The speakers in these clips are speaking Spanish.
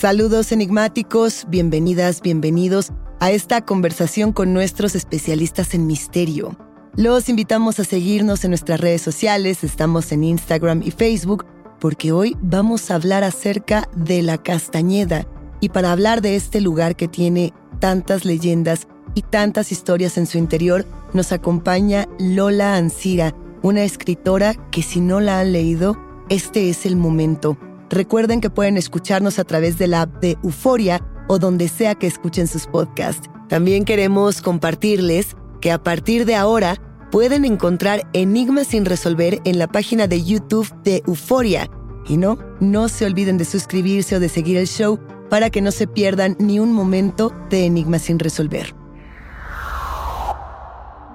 Saludos enigmáticos, bienvenidas, bienvenidos a esta conversación con nuestros especialistas en misterio. Los invitamos a seguirnos en nuestras redes sociales, estamos en Instagram y Facebook, porque hoy vamos a hablar acerca de la Castañeda. Y para hablar de este lugar que tiene tantas leyendas y tantas historias en su interior, nos acompaña Lola Ancira, una escritora que si no la han leído, este es el momento Recuerden que pueden escucharnos a través de la app de Euforia o donde sea que escuchen sus podcasts. También queremos compartirles que a partir de ahora pueden encontrar Enigmas sin resolver en la página de YouTube de Euforia. Y no, no se olviden de suscribirse o de seguir el show para que no se pierdan ni un momento de Enigmas sin resolver.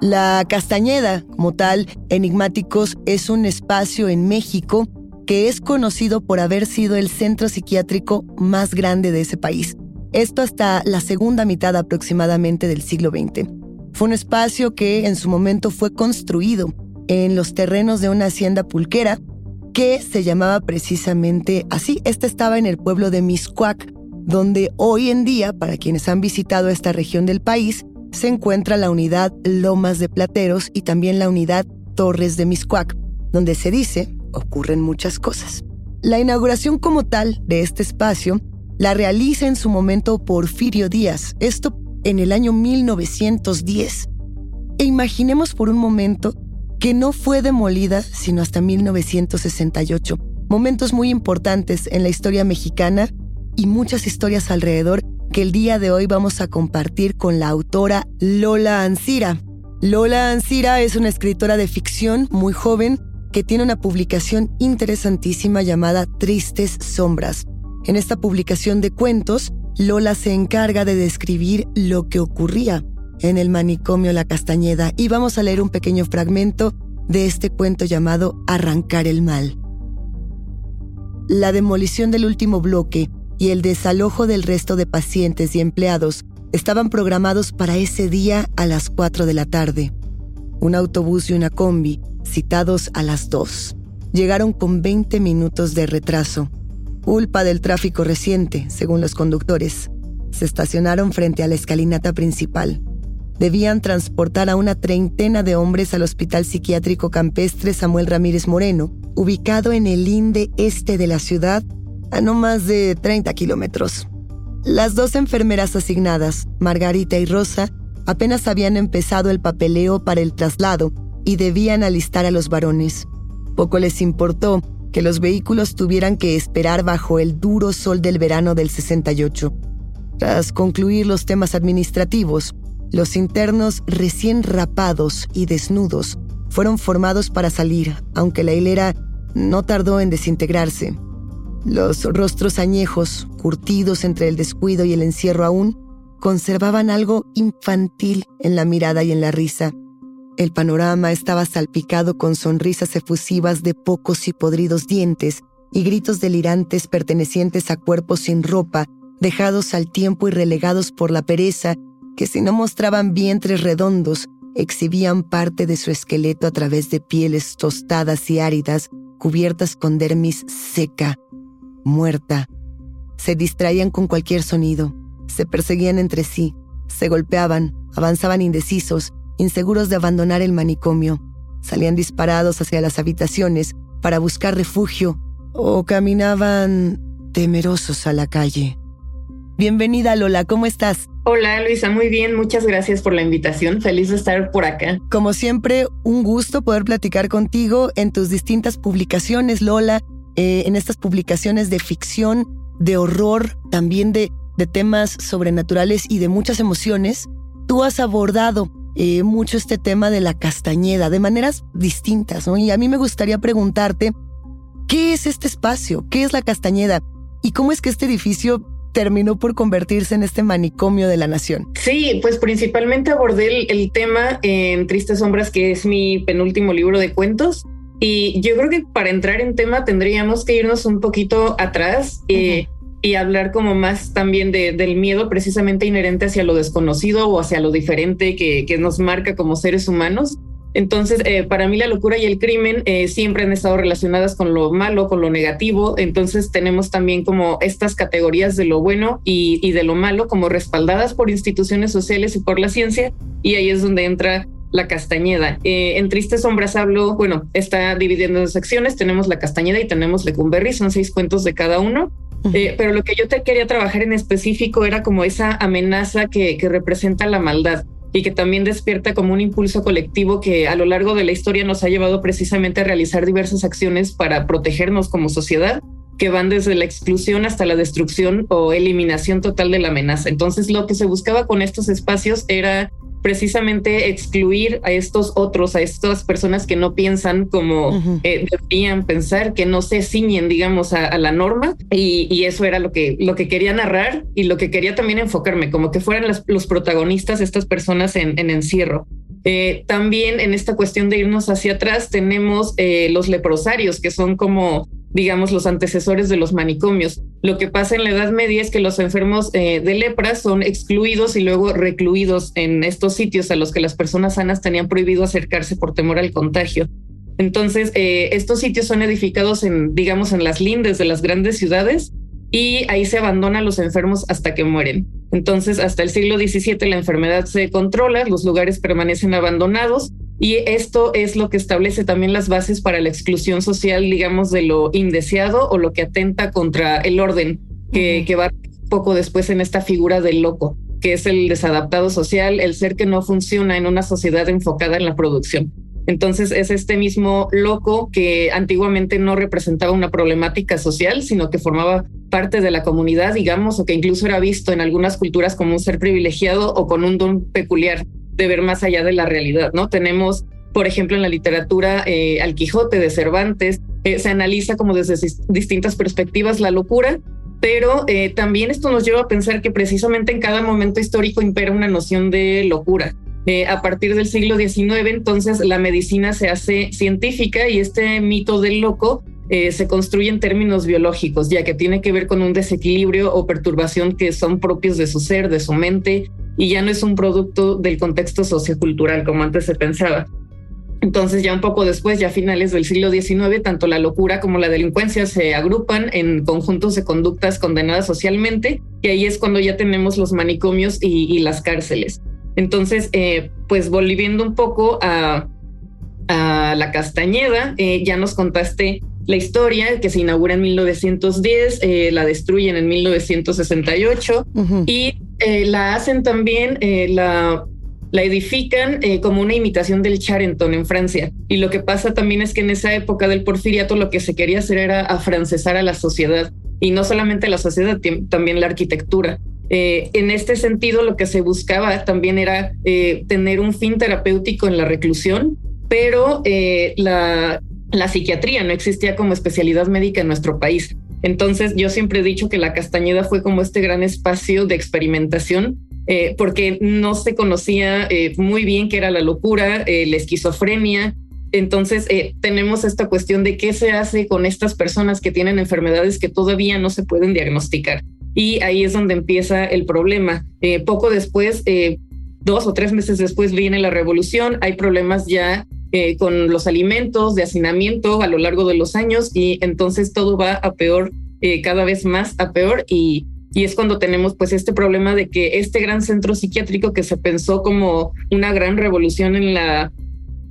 La Castañeda, como tal, Enigmáticos, es un espacio en México que es conocido por haber sido el centro psiquiátrico más grande de ese país. Esto hasta la segunda mitad aproximadamente del siglo XX. Fue un espacio que en su momento fue construido en los terrenos de una hacienda pulquera que se llamaba precisamente así. Este estaba en el pueblo de Miscuac, donde hoy en día, para quienes han visitado esta región del país, se encuentra la unidad Lomas de Plateros y también la unidad Torres de Miscuac, donde se dice ocurren muchas cosas. La inauguración como tal de este espacio la realiza en su momento Porfirio Díaz, esto en el año 1910. E imaginemos por un momento que no fue demolida sino hasta 1968. Momentos muy importantes en la historia mexicana y muchas historias alrededor que el día de hoy vamos a compartir con la autora Lola Ancira. Lola Ancira es una escritora de ficción muy joven que tiene una publicación interesantísima llamada Tristes Sombras. En esta publicación de cuentos, Lola se encarga de describir lo que ocurría en el manicomio La Castañeda y vamos a leer un pequeño fragmento de este cuento llamado Arrancar el Mal. La demolición del último bloque y el desalojo del resto de pacientes y empleados estaban programados para ese día a las 4 de la tarde. Un autobús y una combi citados a las 2. Llegaron con 20 minutos de retraso, culpa del tráfico reciente, según los conductores. Se estacionaron frente a la escalinata principal. debían transportar a una treintena de hombres al Hospital Psiquiátrico Campestre Samuel Ramírez Moreno, ubicado en el linde este de la ciudad, a no más de 30 kilómetros. Las dos enfermeras asignadas, Margarita y Rosa, apenas habían empezado el papeleo para el traslado y debían alistar a los varones. Poco les importó que los vehículos tuvieran que esperar bajo el duro sol del verano del 68. Tras concluir los temas administrativos, los internos recién rapados y desnudos fueron formados para salir, aunque la hilera no tardó en desintegrarse. Los rostros añejos, curtidos entre el descuido y el encierro aún, conservaban algo infantil en la mirada y en la risa. El panorama estaba salpicado con sonrisas efusivas de pocos y podridos dientes y gritos delirantes pertenecientes a cuerpos sin ropa, dejados al tiempo y relegados por la pereza que si no mostraban vientres redondos, exhibían parte de su esqueleto a través de pieles tostadas y áridas, cubiertas con dermis seca, muerta. Se distraían con cualquier sonido, se perseguían entre sí, se golpeaban, avanzaban indecisos, inseguros de abandonar el manicomio, salían disparados hacia las habitaciones para buscar refugio o caminaban temerosos a la calle. Bienvenida Lola, ¿cómo estás? Hola Luisa, muy bien, muchas gracias por la invitación, feliz de estar por acá. Como siempre, un gusto poder platicar contigo en tus distintas publicaciones, Lola, eh, en estas publicaciones de ficción, de horror, también de, de temas sobrenaturales y de muchas emociones. Tú has abordado eh, mucho este tema de la castañeda de maneras distintas, ¿no? Y a mí me gustaría preguntarte, ¿qué es este espacio? ¿Qué es la castañeda? ¿Y cómo es que este edificio terminó por convertirse en este manicomio de la nación? Sí, pues principalmente abordé el, tema en Tristes Sombras, que es mi penúltimo libro de cuentos. Y yo creo que para entrar en tema tendríamos que irnos un poquito atrás eh, y hablar como más también de, del miedo precisamente inherente hacia lo desconocido o hacia lo diferente que, nos marca como seres humanos. Entonces, eh, para mí la locura y el crimen eh, siempre han estado relacionadas con lo malo, con lo negativo. Entonces, tenemos también como estas categorías de lo bueno y, de lo malo como respaldadas por instituciones sociales y por la ciencia. Y ahí es donde entra la Castañeda. Eh, en Tristes Sombras hablo, bueno, está dividiendo en secciones. Tenemos la Castañeda y tenemos Lecumberri, son seis cuentos de cada uno. Pero lo que yo te quería trabajar en específico era como esa amenaza que, que representa la maldad y que también despierta como un impulso colectivo que a lo largo de la historia nos ha llevado precisamente a realizar diversas acciones para protegernos como sociedad que van desde la exclusión hasta la destrucción o eliminación total de la amenaza. Entonces lo que se buscaba con estos espacios era precisamente excluir a estos otros, a estas personas que no piensan como eh, deberían pensar, que no se ciñen, digamos, a, la norma. Y, eso era lo que, lo que quería narrar y lo que quería también enfocarme, como que fueran los protagonistas estas personas en, encierro. Eh, también en esta cuestión de irnos hacia atrás tenemos eh, los leprosarios, que son como digamos, los antecesores de los manicomios. Lo que pasa en la Edad Media es que los enfermos eh, de lepra son excluidos y luego recluidos en estos sitios a los que las personas sanas tenían prohibido acercarse por temor al contagio. Entonces, eh, estos sitios son edificados en, digamos, en las lindes de las grandes ciudades y ahí se abandonan los enfermos hasta que mueren. Entonces, hasta el siglo XVII la enfermedad se controla, los lugares permanecen abandonados y esto es lo que establece también las bases para la exclusión social, digamos, de lo indeseado o lo que atenta contra el orden, que, que va poco después en esta figura del loco, que es el desadaptado social, el ser que no funciona en una sociedad enfocada en la producción. Entonces es este mismo loco que antiguamente no representaba una problemática social, sino que formaba parte de la comunidad, digamos, o que incluso era visto en algunas culturas como un ser privilegiado o con un don peculiar de ver más allá de la realidad, ¿no? Tenemos, por ejemplo, en la literatura eh, al Quijote de Cervantes, eh, se analiza como desde distintas perspectivas la locura, pero eh, también esto nos lleva a pensar que precisamente en cada momento histórico impera una noción de locura. a partir del siglo XIX, entonces la medicina se hace científica y este mito del loco se construye en términos biológicos, ya que tiene que ver con un desequilibrio o perturbación que son propios de su ser, de su mente, y ya no es un producto del contexto sociocultural como antes se pensaba. Entonces ya un poco después, ya a finales del siglo XIX, tanto la locura como la delincuencia se agrupan en conjuntos de conductas condenadas socialmente y ahí es cuando ya tenemos los manicomios y, las cárceles. Entonces, pues volviendo un poco a, a la Castañeda, ya nos contaste la historia que se inaugura en 1910, eh, la destruyen en 1968 y eh, la hacen también, eh, la, la edifican como una imitación del Charenton en Francia. Y lo que pasa también es que en esa época del porfiriato lo que se quería hacer era afrancesar a la sociedad y no solamente la sociedad, también la arquitectura. en este sentido, lo que se buscaba también era tener un fin terapéutico en la reclusión, pero la, la psiquiatría no existía como especialidad médica en nuestro país. Entonces yo siempre he dicho que la Castañeda fue como este gran espacio de experimentación eh, porque no se conocía eh, muy bien qué era la locura, eh, la esquizofrenia. Entonces tenemos esta cuestión de qué se hace con estas personas que tienen enfermedades que todavía no se pueden diagnosticar. Y ahí es donde empieza el problema. poco después, dos o tres meses después viene la revolución, hay problemas ya eh, con los alimentos de hacinamiento a lo largo de los años y entonces todo va a peor, eh, cada vez más a peor y, y es cuando tenemos pues este problema de que este gran centro psiquiátrico que se pensó como una gran revolución en la,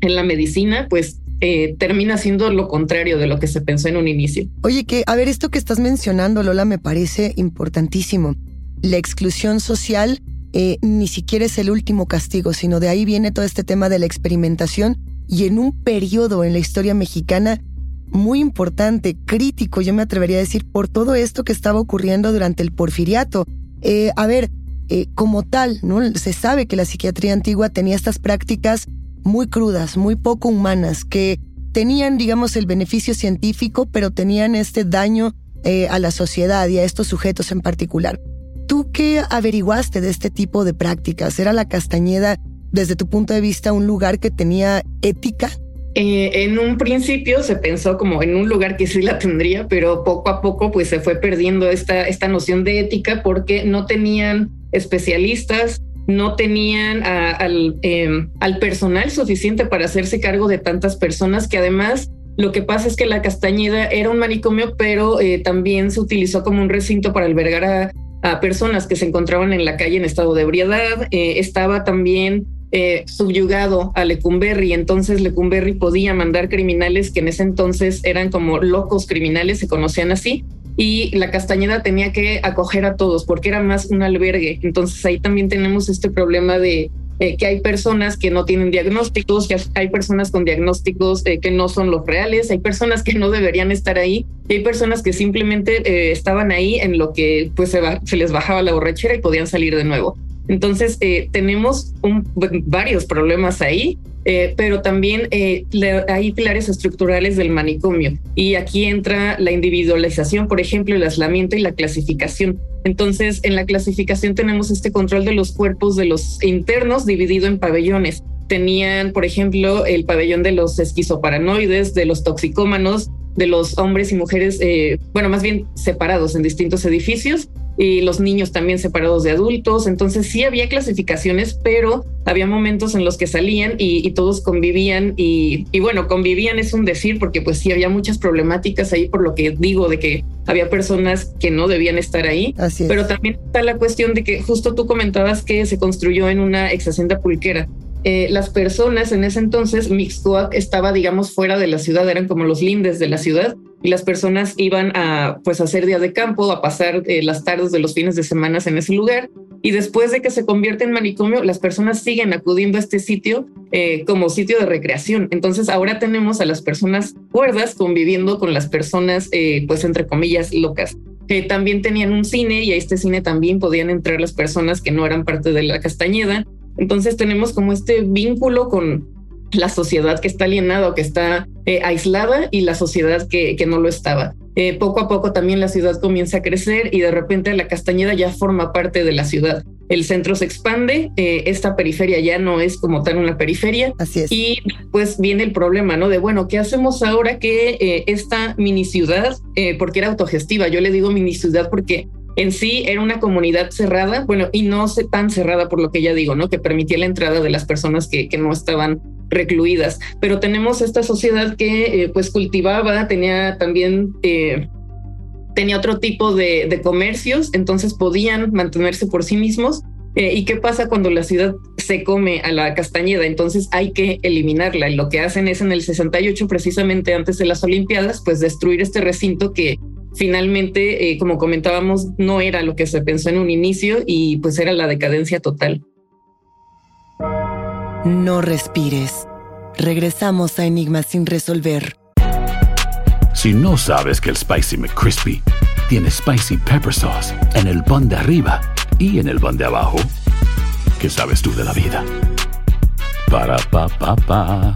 en la medicina, pues eh, termina siendo lo contrario de lo que se pensó en un inicio. Oye, que a ver, esto que estás mencionando, Lola, me parece importantísimo. La exclusión social ni siquiera es el último castigo, sino de ahí viene todo este tema de la experimentación y en un periodo en la historia mexicana muy importante, crítico, yo me atrevería a decir, por todo esto que estaba ocurriendo durante el porfiriato. Eh, a ver, eh, como tal, ¿no? Se sabe que la psiquiatría antigua tenía estas prácticas muy crudas, muy poco humanas, que tenían, digamos, el beneficio científico, pero tenían este daño eh, a la sociedad y a estos sujetos en particular. ¿Tú qué averiguaste de este tipo de prácticas? ¿Era la Castañeda desde tu punto de vista, un lugar que tenía ética? Eh, en un principio se pensó como en un lugar que sí la tendría, pero poco a poco pues se fue perdiendo esta, esta noción de ética porque no tenían especialistas, no tenían al, em, al personal suficiente para hacerse cargo de tantas personas que además lo que pasa es que la Castañeda era un manicomio, pero eh, también se utilizó como un recinto para albergar a, personas que se encontraban en la calle en estado de ebriedad. Eh, estaba también eh, subyugado a Lecumberri. Entonces Lecumberri podía mandar criminales que en ese entonces eran como locos criminales, se conocían así. Y la Castañeda tenía que acoger a todos porque era más un albergue. Entonces ahí también tenemos este problema de eh, que hay personas que no tienen diagnósticos, que hay personas con diagnósticos eh, que no son los reales, hay personas que no deberían estar ahí, y hay personas que simplemente estaban ahí en lo que pues se les bajaba la borrachera y podían salir de nuevo. Entonces, eh, tenemos varios problemas ahí, eh, pero también eh, hay pilares estructurales del manicomio. Y aquí entra la individualización, por ejemplo, el aislamiento y la clasificación. Entonces, en la clasificación tenemos este control de los cuerpos de los internos dividido en pabellones. Tenían, por ejemplo, el pabellón de los esquizoparanoides, de los toxicómanos, de los hombres y mujeres, bueno, más bien separados en distintos edificios y los niños también separados de adultos. Entonces sí había clasificaciones, pero había momentos en los que salían y, todos convivían y, bueno, convivían es un decir porque pues sí había muchas problemáticas ahí por lo que digo de que había personas que no debían estar ahí. pero también está la cuestión de que justo tú comentabas que se construyó en una ex hacienda pulquera. Eh, las personas en ese entonces, Mixcoac estaba, digamos, fuera de la ciudad, eran como los lindes de la ciudad y las personas iban a pues hacer día de campo, a pasar eh, las tardes de los fines de semana en ese lugar. Y después de que se convierte en manicomio, las personas siguen acudiendo a este sitio eh, como sitio de recreación. Entonces ahora tenemos a las personas cuerdas conviviendo con las personas, eh, pues entre comillas, locas. también tenían un cine y a este cine también podían entrar las personas que no eran parte de la Castañeda. Entonces tenemos como este vínculo con, la sociedad que está alienada o que está eh, aislada y la sociedad que, que no lo estaba. Eh, poco a poco también la ciudad comienza a crecer y de repente la Castañeda ya forma parte de la ciudad. El centro se expande, eh, esta periferia ya no es como tal una periferia. Así es. Y pues viene el problema, ¿no? De bueno, ¿qué hacemos ahora que esta mini ciudad, porque era autogestiva, yo le digo mini ciudad porque en sí era una comunidad cerrada, bueno, y no tan cerrada por lo que ya digo, ¿no? Que permitía la entrada de las personas que, que no estaban recluidas. Pero tenemos esta sociedad que eh, pues cultivaba, tenía también... Eh, tenía otro tipo de, comercios, entonces podían mantenerse por sí mismos. Eh, ¿Y qué pasa cuando la ciudad se come a la castañeda, entonces hay que eliminarla. Y lo que hacen es en el 68, precisamente antes de las Olimpiadas, pues destruir este recinto que finalmente, eh, como comentábamos, no era lo que se pensó en un inicio y pues era la decadencia total. No respires. Regresamos a Enigma sin resolver. Si no sabes que el Spicy McCrispy tiene Spicy Pepper Sauce en el pan de arriba y en el pan de abajo, ¿qué sabes tú de la vida? Para, pa, pa, pa.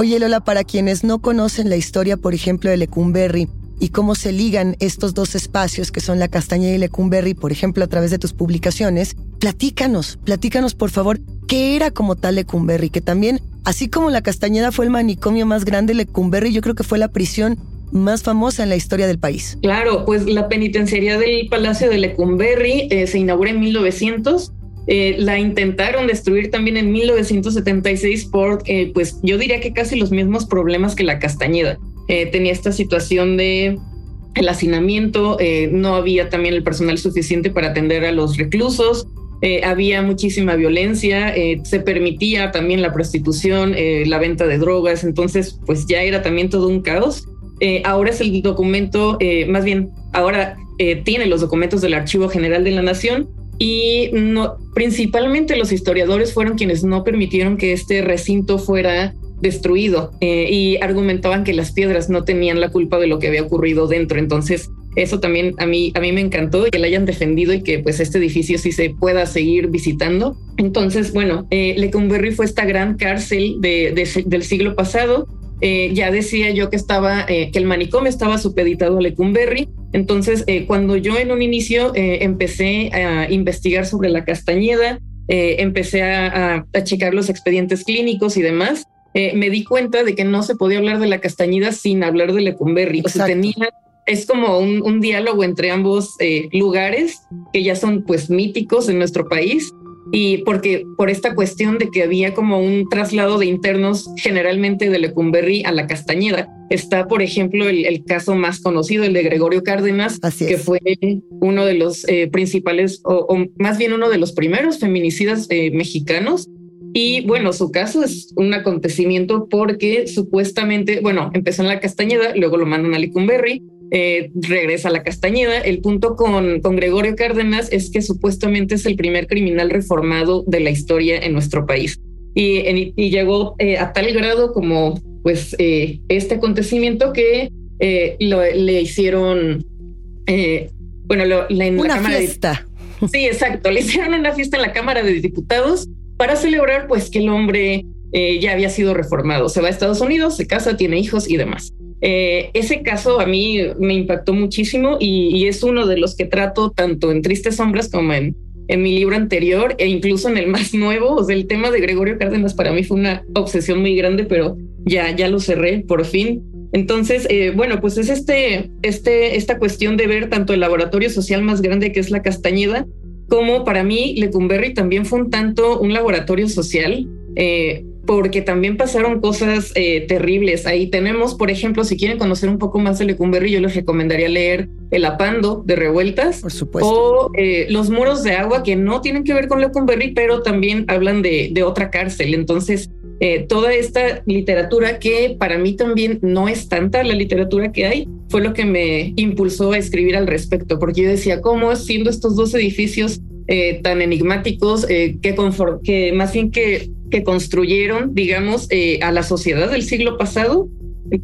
Oye Lola, para quienes no conocen la historia, por ejemplo, de Lecumberri y cómo se ligan estos dos espacios que son la Castañeda y Lecumberri, por ejemplo, a través de tus publicaciones, platícanos, platícanos por favor, ¿qué era como tal Lecumberri? Que también, así como la Castañeda fue el manicomio más grande, Lecumberri yo creo que fue la prisión más famosa en la historia del país. Claro, pues la penitenciaría del Palacio de Lecumberri eh, se inauguró en 1900 eh, la intentaron destruir también en 1976 por, eh, pues yo diría que casi los mismos problemas que la Castañeda. Eh, tenía esta situación de el hacinamiento, no había también el personal suficiente para atender a los reclusos, había muchísima violencia, se permitía también la prostitución, la venta de drogas, entonces pues ya era también todo un caos. ahora es el documento, más bien, ahora tiene los documentos del Archivo General de la Nación y principalmente los historiadores fueron quienes no permitieron que este recinto fuera destruido eh, y argumentaban que las piedras no tenían la culpa de lo que había ocurrido dentro. Entonces, eso también a mí, a mí me encantó que la hayan defendido y que pues este edificio sí se pueda seguir visitando. Entonces, bueno, eh, Lecumberri fue esta gran cárcel de, del siglo pasado eh, ya decía yo que estaba, eh, que el manicomio estaba supeditado a Lecumberri. Entonces, eh, cuando yo en un inicio empecé a investigar sobre la Castañeda, empecé a, checar los expedientes clínicos y demás, me di cuenta de que no se podía hablar de la Castañeda sin hablar de Lecumberri. O sea, tenía es como un, un, diálogo entre ambos lugares que ya son pues míticos en nuestro país y porque por esta cuestión de que había como un traslado de internos generalmente de Lecumberri a la Castañeda. Está, por ejemplo, el, caso más conocido, el de Gregorio Cárdenas, que fue uno de los eh, principales, o, más bien uno de los primeros feminicidas eh, mexicanos. Y bueno, su caso es un acontecimiento porque supuestamente, bueno, empezó en la Castañeda, luego lo mandan a Lecumberri, eh, regresa a la Castañeda. El punto con, con Gregorio Cárdenas es que supuestamente es el primer criminal reformado de la historia en nuestro país. Y, y llegó eh, a tal grado como pues eh, este acontecimiento que le hicieron, bueno, en una la Cámara fiesta. De, sí, exacto, le hicieron una fiesta en la Cámara de Diputados para celebrar pues que el hombre ya había sido reformado. Se va a Estados Unidos, se casa, tiene hijos y demás. Eh, ese caso a mí me impactó muchísimo y, es uno de los que trato tanto en Tristes Sombras como en, en mi libro anterior e incluso en el más nuevo. O sea, el tema de Gregorio Cárdenas para mí fue una obsesión muy grande, pero ya, ya lo cerré por fin. Entonces, eh, bueno, pues es este, este, esta cuestión de ver tanto el laboratorio social más grande que es la Castañeda, como para mí Lecumberri también fue un tanto un laboratorio social. Eh, porque también pasaron cosas eh, terribles. Ahí tenemos, por ejemplo, si quieren conocer un poco más de Lecumberri, yo les recomendaría leer El Apando de Revueltas. Por supuesto. O eh, Los Muros de Agua, que no tienen que ver con Lecumberri, pero también hablan de, de otra cárcel. Entonces, eh, toda esta literatura que para mí también no es tanta la literatura que hay, fue lo que me impulsó a escribir al respecto, porque yo decía, ¿cómo siendo estos dos edificios eh, tan enigmáticos eh, que, que más bien que, que construyeron, digamos, eh, a la sociedad del siglo pasado,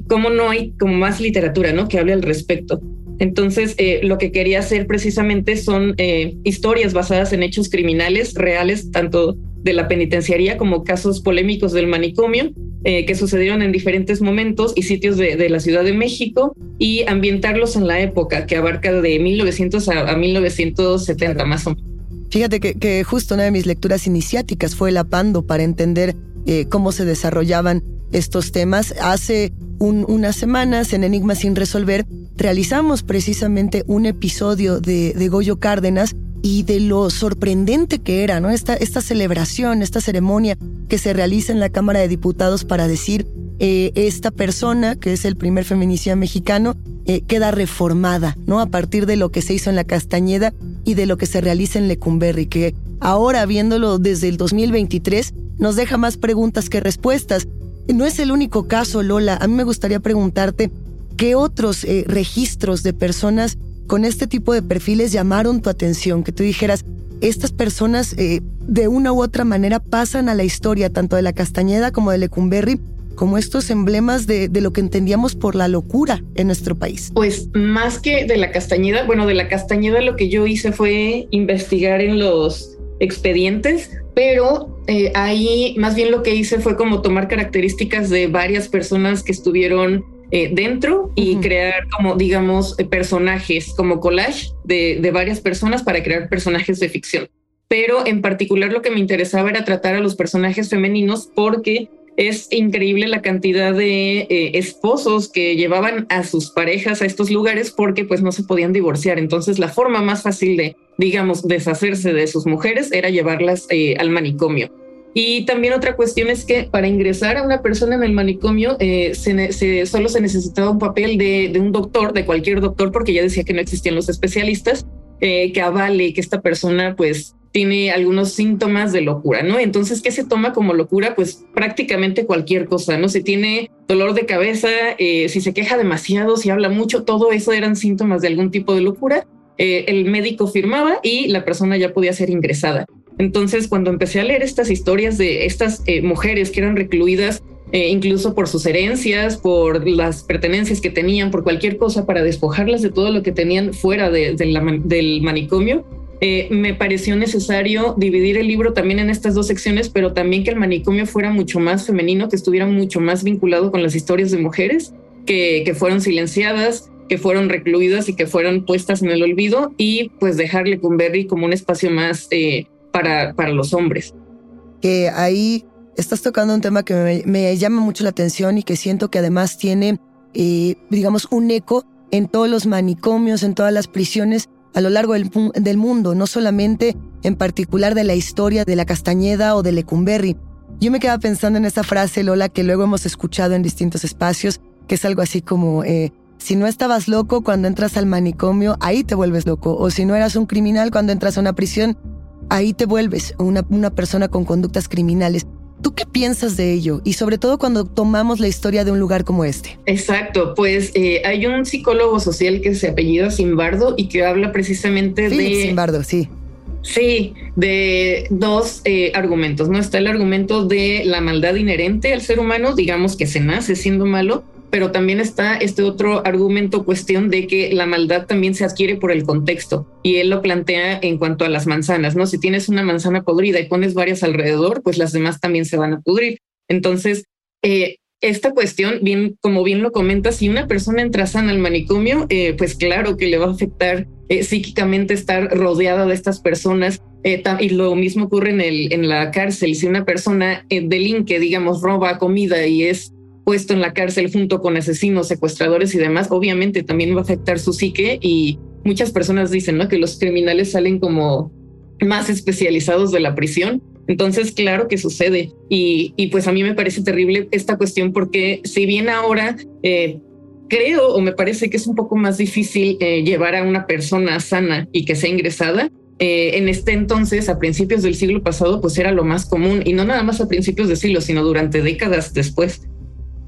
cómo no hay como más literatura, ¿no? Que hable al respecto. Entonces, lo que quería hacer precisamente son historias basadas en hechos criminales reales, tanto de la penitenciaría como casos polémicos del manicomio, que sucedieron en diferentes momentos y sitios de, de, la Ciudad de México y ambientarlos en la época que abarca de 1900 a, a 1970 más o menos. Fíjate que, que, justo una de mis lecturas iniciáticas fue el apando para entender eh, cómo se desarrollaban estos temas. Hace un, unas semanas en Enigma sin resolver realizamos precisamente un episodio de, de Goyo Cárdenas y de lo sorprendente que era, ¿no? Esta, esta celebración, esta ceremonia que se realiza en la Cámara de Diputados para decir eh, esta persona, que es el primer feminicida mexicano, eh, queda reformada, ¿no? A partir de lo que se hizo en la Castañeda y de lo que se realiza en Lecumberri, que ahora viéndolo desde el 2023 nos deja más preguntas que respuestas. No es el único caso, Lola. A mí me gustaría preguntarte qué otros eh, registros de personas con este tipo de perfiles llamaron tu atención, que tú dijeras, estas personas de una u otra manera pasan a la historia tanto de la Castañeda como de Lecumberri como estos emblemas de, de, lo que entendíamos por la locura en nuestro país? Pues más que de la Castañeda, bueno, de la Castañeda lo que yo hice fue investigar en los expedientes, pero eh, ahí más bien lo que hice fue como tomar características de varias personas que estuvieron eh, dentro y uh -huh. crear como, digamos, eh, personajes, como collage de, de varias personas para crear personajes de ficción. Pero en particular lo que me interesaba era tratar a los personajes femeninos porque es increíble la cantidad de eh, esposos que llevaban a sus parejas a estos lugares porque pues no se podían divorciar. Entonces la forma más fácil de, digamos, deshacerse de sus mujeres era llevarlas eh, al manicomio. Y también otra cuestión es que para ingresar a una persona en el manicomio eh, solo se necesitaba un papel de, un doctor, de cualquier doctor, porque ya decía que no existían los especialistas, que avale que esta persona pues tiene algunos síntomas de locura, ¿no? Entonces, ¿qué se toma como locura? Pues prácticamente cualquier cosa, ¿no? Si tiene dolor de cabeza, eh, si se queja demasiado, si habla mucho, todo eso eran síntomas de algún tipo de locura. Eh, el médico firmaba y la persona ya podía ser ingresada. Entonces, cuando empecé a leer estas historias de estas eh, mujeres que eran recluidas, eh, incluso por sus herencias, por las pertenencias que tenían, por cualquier cosa, para despojarlas de todo lo que tenían fuera de, de la, del manicomio, eh, me pareció necesario dividir el libro también en estas dos secciones, pero también que el manicomio fuera mucho más femenino, que estuviera mucho más vinculado con las historias de mujeres que, fueron silenciadas, que fueron recluidas y que fueron puestas en el olvido y pues dejarle con Berry como un espacio más eh, para, para los hombres. Que ahí estás tocando un tema que me, me, llama mucho la atención y que siento que además tiene, eh, digamos, un eco en todos los manicomios, en todas las prisiones a lo largo del, mundo, no solamente en particular de la historia de la Castañeda o de Lecumberri. Yo me quedaba pensando en esta frase, Lola, que luego hemos escuchado en distintos espacios, que es algo así como, eh, si no estabas loco cuando entras al manicomio, ahí te vuelves loco, o si no eras un criminal cuando entras a una prisión, ahí te vuelves una persona con conductas criminales. ¿Tú qué piensas de ello? Y sobre todo cuando tomamos la historia de un lugar como este. Exacto, pues eh, hay un psicólogo social que se apellida Simbardo y que habla precisamente Philip de... Simbardo, sí. Sí, de dos eh, argumentos, ¿no? Está el argumento de la maldad inherente al ser humano, digamos que se nace siendo malo, pero también está este otro argumento, cuestión de que la maldad también se adquiere por el contexto. Y él lo plantea en cuanto a las manzanas, ¿no? Si tienes una manzana podrida y pones varias alrededor, pues las demás también se van a pudrir. Entonces, eh, esta cuestión, bien, como bien lo comenta, si una persona entra sana al manicomio, eh, pues claro que le va a afectar eh, psíquicamente estar rodeada de estas personas. Y lo mismo ocurre en, el, en la cárcel. Si una persona delinque, digamos, roba comida y es puesto en la cárcel junto con asesinos, secuestradores y demás, obviamente también va a afectar su psique y muchas personas dicen ¿no? que los criminales salen como más especializados de la prisión. Entonces, claro que sucede. Y, y pues a mí me parece terrible esta cuestión porque si bien ahora eh, creo o me parece que es un poco más difícil eh, llevar a una persona sana y que sea ingresada, eh, en este entonces, a principios del siglo pasado, pues era lo más común y no nada más a principios de siglo, sino durante décadas después.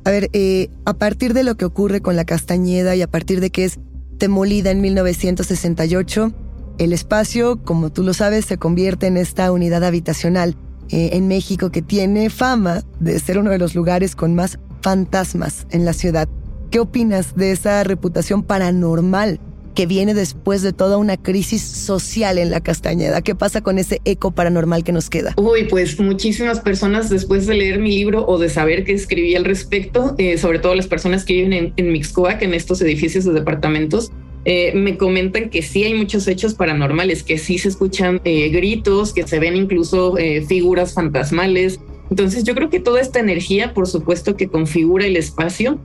A ver, eh, a partir de lo que ocurre con la Castañeda y a partir de que es demolida en 1968, el espacio, como tú lo sabes, se convierte en esta unidad habitacional eh, en México que tiene fama de ser uno de los lugares con más fantasmas en la ciudad. ¿Qué opinas de esa reputación paranormal que viene después de toda una crisis social en la Castañeda. ¿Qué pasa con ese eco paranormal que nos queda? Uy, pues muchísimas personas después de leer mi libro o de saber que escribí al respecto, eh, sobre todo las personas que viven en, en Mixcoac, en estos edificios de departamentos, eh, me comentan que sí hay muchos hechos paranormales, que sí se escuchan eh, gritos, que se ven incluso figuras fantasmales. Entonces yo creo que toda esta energía, por supuesto, que configura el espacio,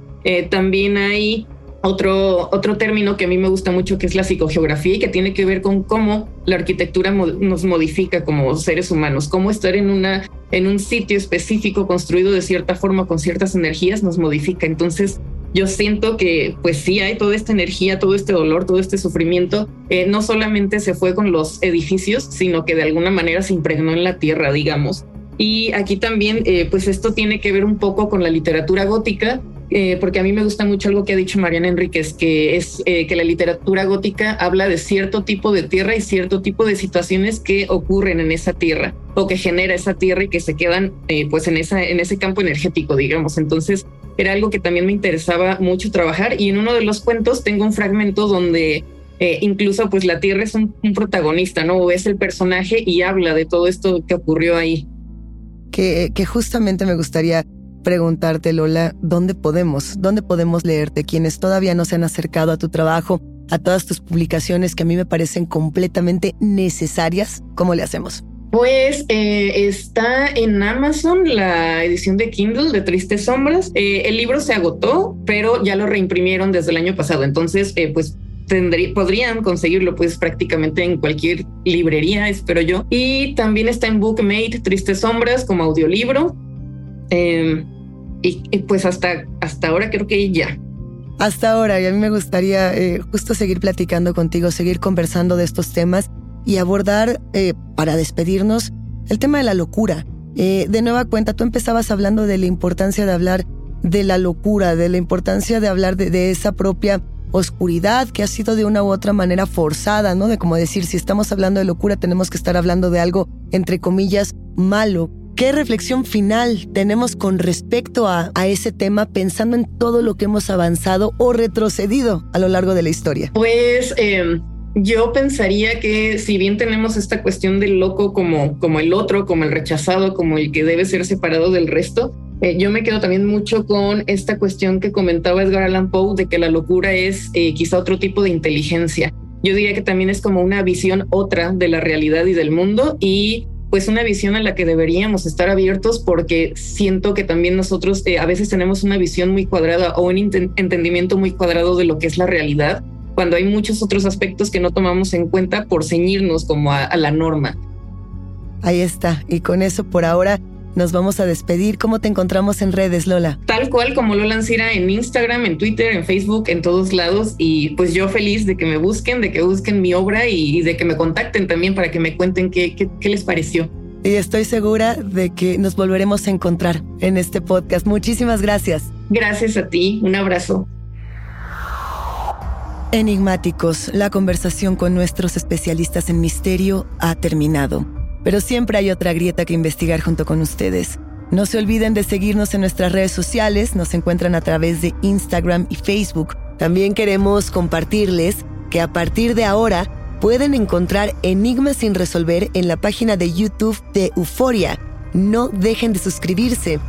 también hay otro, otro término que a mí me gusta mucho, que es la psicogeografía y que tiene que ver con cómo la arquitectura nos modifica como seres humanos, cómo estar en, una, en un sitio específico construido de cierta forma con ciertas energías nos modifica. Entonces, yo siento que pues sí hay toda esta energía, todo este dolor, todo este sufrimiento, eh, no solamente se fue con los edificios, sino que de alguna manera se impregnó en la tierra, digamos. Y aquí también, eh, pues esto tiene que ver un poco con la literatura gótica, eh, porque a mí me gusta mucho algo que ha dicho Mariana Enríquez, que es eh, que la literatura gótica habla de cierto tipo de tierra y cierto tipo de situaciones que ocurren en esa tierra o que genera esa tierra y que se quedan eh, pues en, esa, en ese campo energético, digamos. Entonces era algo que también me interesaba mucho trabajar y en uno de los cuentos tengo un fragmento donde incluso pues la tierra es un, un, protagonista, ¿no? O es el personaje y habla de todo esto que ocurrió ahí. Que, que justamente me gustaría preguntarte, Lola, ¿dónde podemos? ¿Dónde podemos leerte? Quienes todavía no se han acercado a tu trabajo, a todas tus publicaciones que a mí me parecen completamente necesarias, ¿cómo le hacemos? Pues eh, está en Amazon la edición de Kindle de Tristes Sombras. Eh, el libro se agotó, pero ya lo reimprimieron desde el año pasado. Entonces, eh, pues tendría, podrían conseguirlo pues prácticamente en cualquier librería, espero yo. Y también está en Bookmate Tristes Sombras como audiolibro. Eh, y, pues hasta, hasta ahora creo que ya. Hasta ahora, y a mí me gustaría eh, justo seguir platicando contigo, seguir conversando de estos temas y abordar, eh, para despedirnos, el tema de la locura. Eh, de nueva cuenta, tú empezabas hablando de la importancia de hablar de la locura, de la importancia de hablar de, de esa propia oscuridad que ha sido de una u otra manera forzada, ¿no? De como decir, si estamos hablando de locura, tenemos que estar hablando de algo, entre comillas, malo. ¿Qué reflexión final tenemos con respecto a, a, ese tema pensando en todo lo que hemos avanzado o retrocedido a lo largo de la historia? Pues eh, yo pensaría que si bien tenemos esta cuestión del loco como, como el otro, como el rechazado, como el que debe ser separado del resto, eh, yo me quedo también mucho con esta cuestión que comentaba Edgar Allan Poe de que la locura es eh, quizá otro tipo de inteligencia. Yo diría que también es como una visión otra de la realidad y del mundo y pues una visión a la que deberíamos estar abiertos porque siento que también nosotros eh, a veces tenemos una visión muy cuadrada o un entendimiento muy cuadrado de lo que es la realidad, cuando hay muchos otros aspectos que no tomamos en cuenta por ceñirnos como a, a la norma. Ahí está, y con eso por ahora nos vamos a despedir. ¿Cómo te encontramos en redes, Lola? Tal cual como Lola Ancira en Instagram, en Twitter, en Facebook, en todos lados. Y pues yo feliz de que me busquen, de que busquen mi obra y de que me contacten también para que me cuenten qué, qué, qué les pareció. Y estoy segura de que nos volveremos a encontrar en este podcast. Muchísimas gracias. Gracias a ti. Un abrazo. Enigmáticos, la conversación con nuestros especialistas en misterio ha terminado. Pero siempre hay otra grieta que investigar junto con ustedes. No se olviden de seguirnos en nuestras redes sociales, nos encuentran a través de Instagram y Facebook. También queremos compartirles que a partir de ahora pueden encontrar Enigmas sin resolver en la página de YouTube de Euforia. No dejen de suscribirse.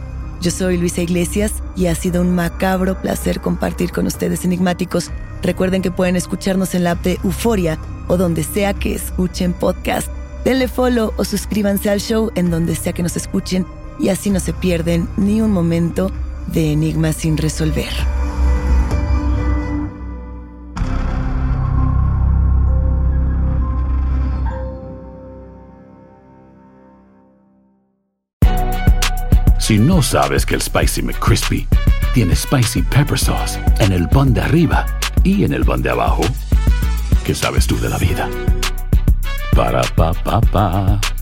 Yo soy Luisa Iglesias y ha sido un macabro placer compartir con ustedes enigmáticos. Recuerden que pueden escucharnos en la app de Euforia o donde sea que escuchen podcast. Denle follow o suscríbanse al show en donde sea que nos escuchen y así no se pierden ni un momento de Enigmas sin resolver. Si no sabes que el Spicy McCrispy tiene Spicy Pepper Sauce en el pan de arriba y en el pan de abajo, ¿qué sabes tú de la vida? Para, pa, pa, pa.